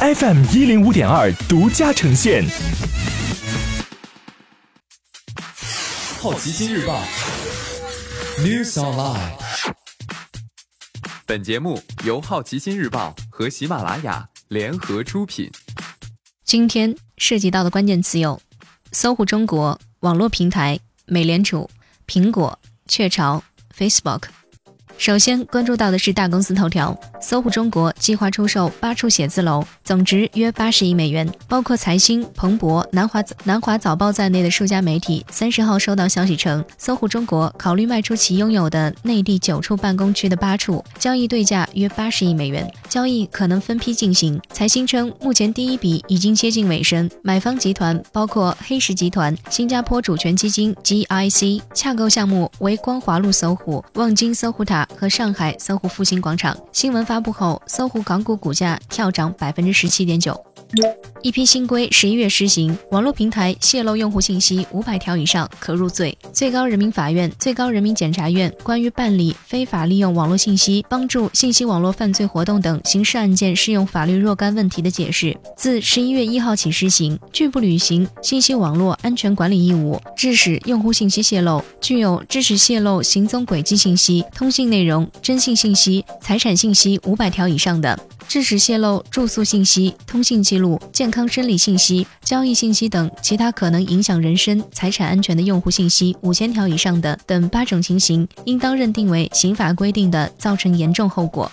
FM 一零五点二独家呈现。好奇心日报，News Online。本节目由好奇心日报和喜马拉雅联合出品。今天涉及到的关键词有：搜狐中国、网络平台、美联储、苹果、雀巢、Facebook。首先关注到的是大公司头条，搜狐中国计划出售八处写字楼，总值约八十亿美元，包括财新、彭博、南华南华早报在内的数家媒体。三十号收到消息称，搜狐中国考虑卖出其拥有的内地九处办公区的八处，交易对价约八十亿美元，交易可能分批进行。财新称，目前第一笔已经接近尾声，买方集团包括黑石集团、新加坡主权基金 GIC，洽购项目为光华路搜狐、望京搜狐塔。和上海搜狐复兴广场新闻发布后，搜狐港股股价跳涨百分之十七点九。一批新规十一月施行，网络平台泄露用户信息五百条以上可入罪。最高人民法院、最高人民检察院关于办理非法利用网络信息帮助信息网络犯罪活动等刑事案件适用法律若干问题的解释，自十一月一号起施行。拒不履行信息网络安全管理义务，致使用户信息泄露，具有致使泄露行踪轨迹信息、通信内内容、征信信息、财产信息五百条以上的。致使泄露住宿信息、通信记录、健康生理信息、交易信息等其他可能影响人身、财产安全的用户信息五千条以上的等八种情形，应当认定为刑法规定的造成严重后果。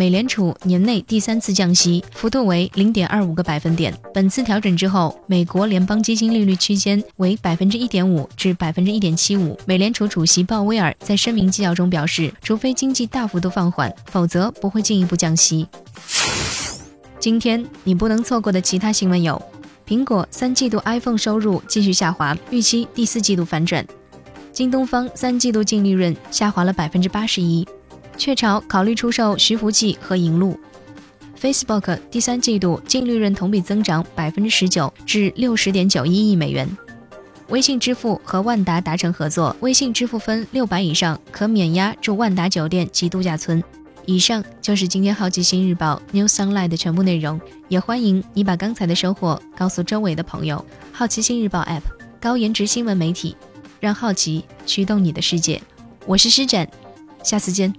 美联储年内第三次降息，幅度为零点二五个百分点。本次调整之后，美国联邦基金利率区间为百分之一点五至百分之一点七五。美联储主席鲍威尔在声明纪要中表示，除非经济大幅度放缓，否则不会进一步降息。今天你不能错过的其他新闻有：苹果三季度 iPhone 收入继续下滑，预期第四季度反转；京东方三季度净利润下滑了百分之八十一。雀巢考虑出售徐福记和银鹭。Facebook 第三季度净利润同比增长百分之十九，至六十点九一亿美元。微信支付和万达达成合作，微信支付分六百以上可免押住万达酒店及度假村。以上就是今天好奇心日报 New Sunlight 的全部内容，也欢迎你把刚才的收获告诉周围的朋友。好奇心日报 App 高颜值新闻媒体，让好奇驱动你的世界。我是施展，下次见。